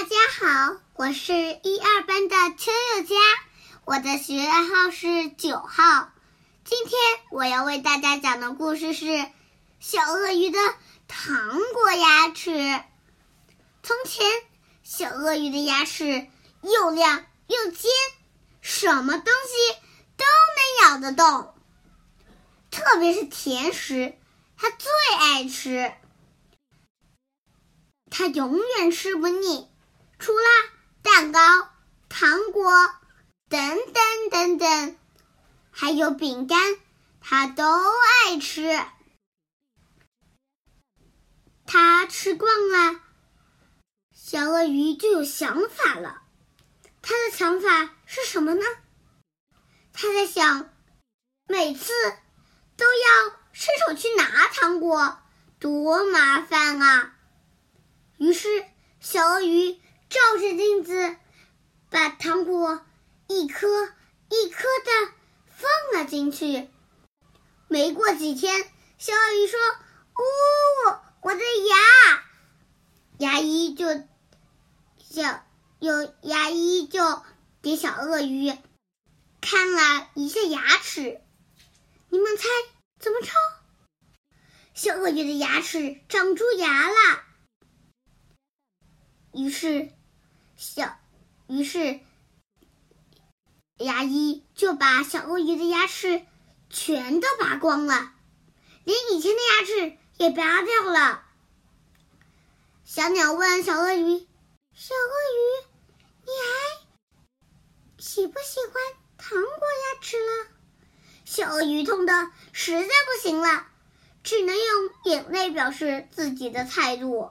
大家好，我是一二班的邱佑佳，我的学号是九号。今天我要为大家讲的故事是《小鳄鱼的糖果牙齿》。从前，小鳄鱼的牙齿又亮又尖，什么东西都能咬得动，特别是甜食，它最爱吃。它永远吃不腻，除了蛋糕、糖果等等等等，还有饼干，它都爱吃。它吃光了，小鳄鱼就有想法了。它的想法是什么呢？它在想，每次都要伸手去拿糖果，多麻烦啊！于是，小鳄鱼照着镜子，把糖果一颗一颗的放了进去。没过几天，小鳄鱼说：“呜，我的牙！”牙医就小有牙医就给小鳄鱼看了一下牙齿。你们猜怎么着？小鳄鱼的牙齿长出牙了。于是，小，于是，牙医就把小鳄鱼的牙齿全都拔光了，连以前的牙齿也拔掉了。小鸟问小鳄鱼：“小鳄鱼，你还喜不喜欢糖果牙齿了？”小鳄鱼痛的实在不行了，只能用眼泪表示自己的态度。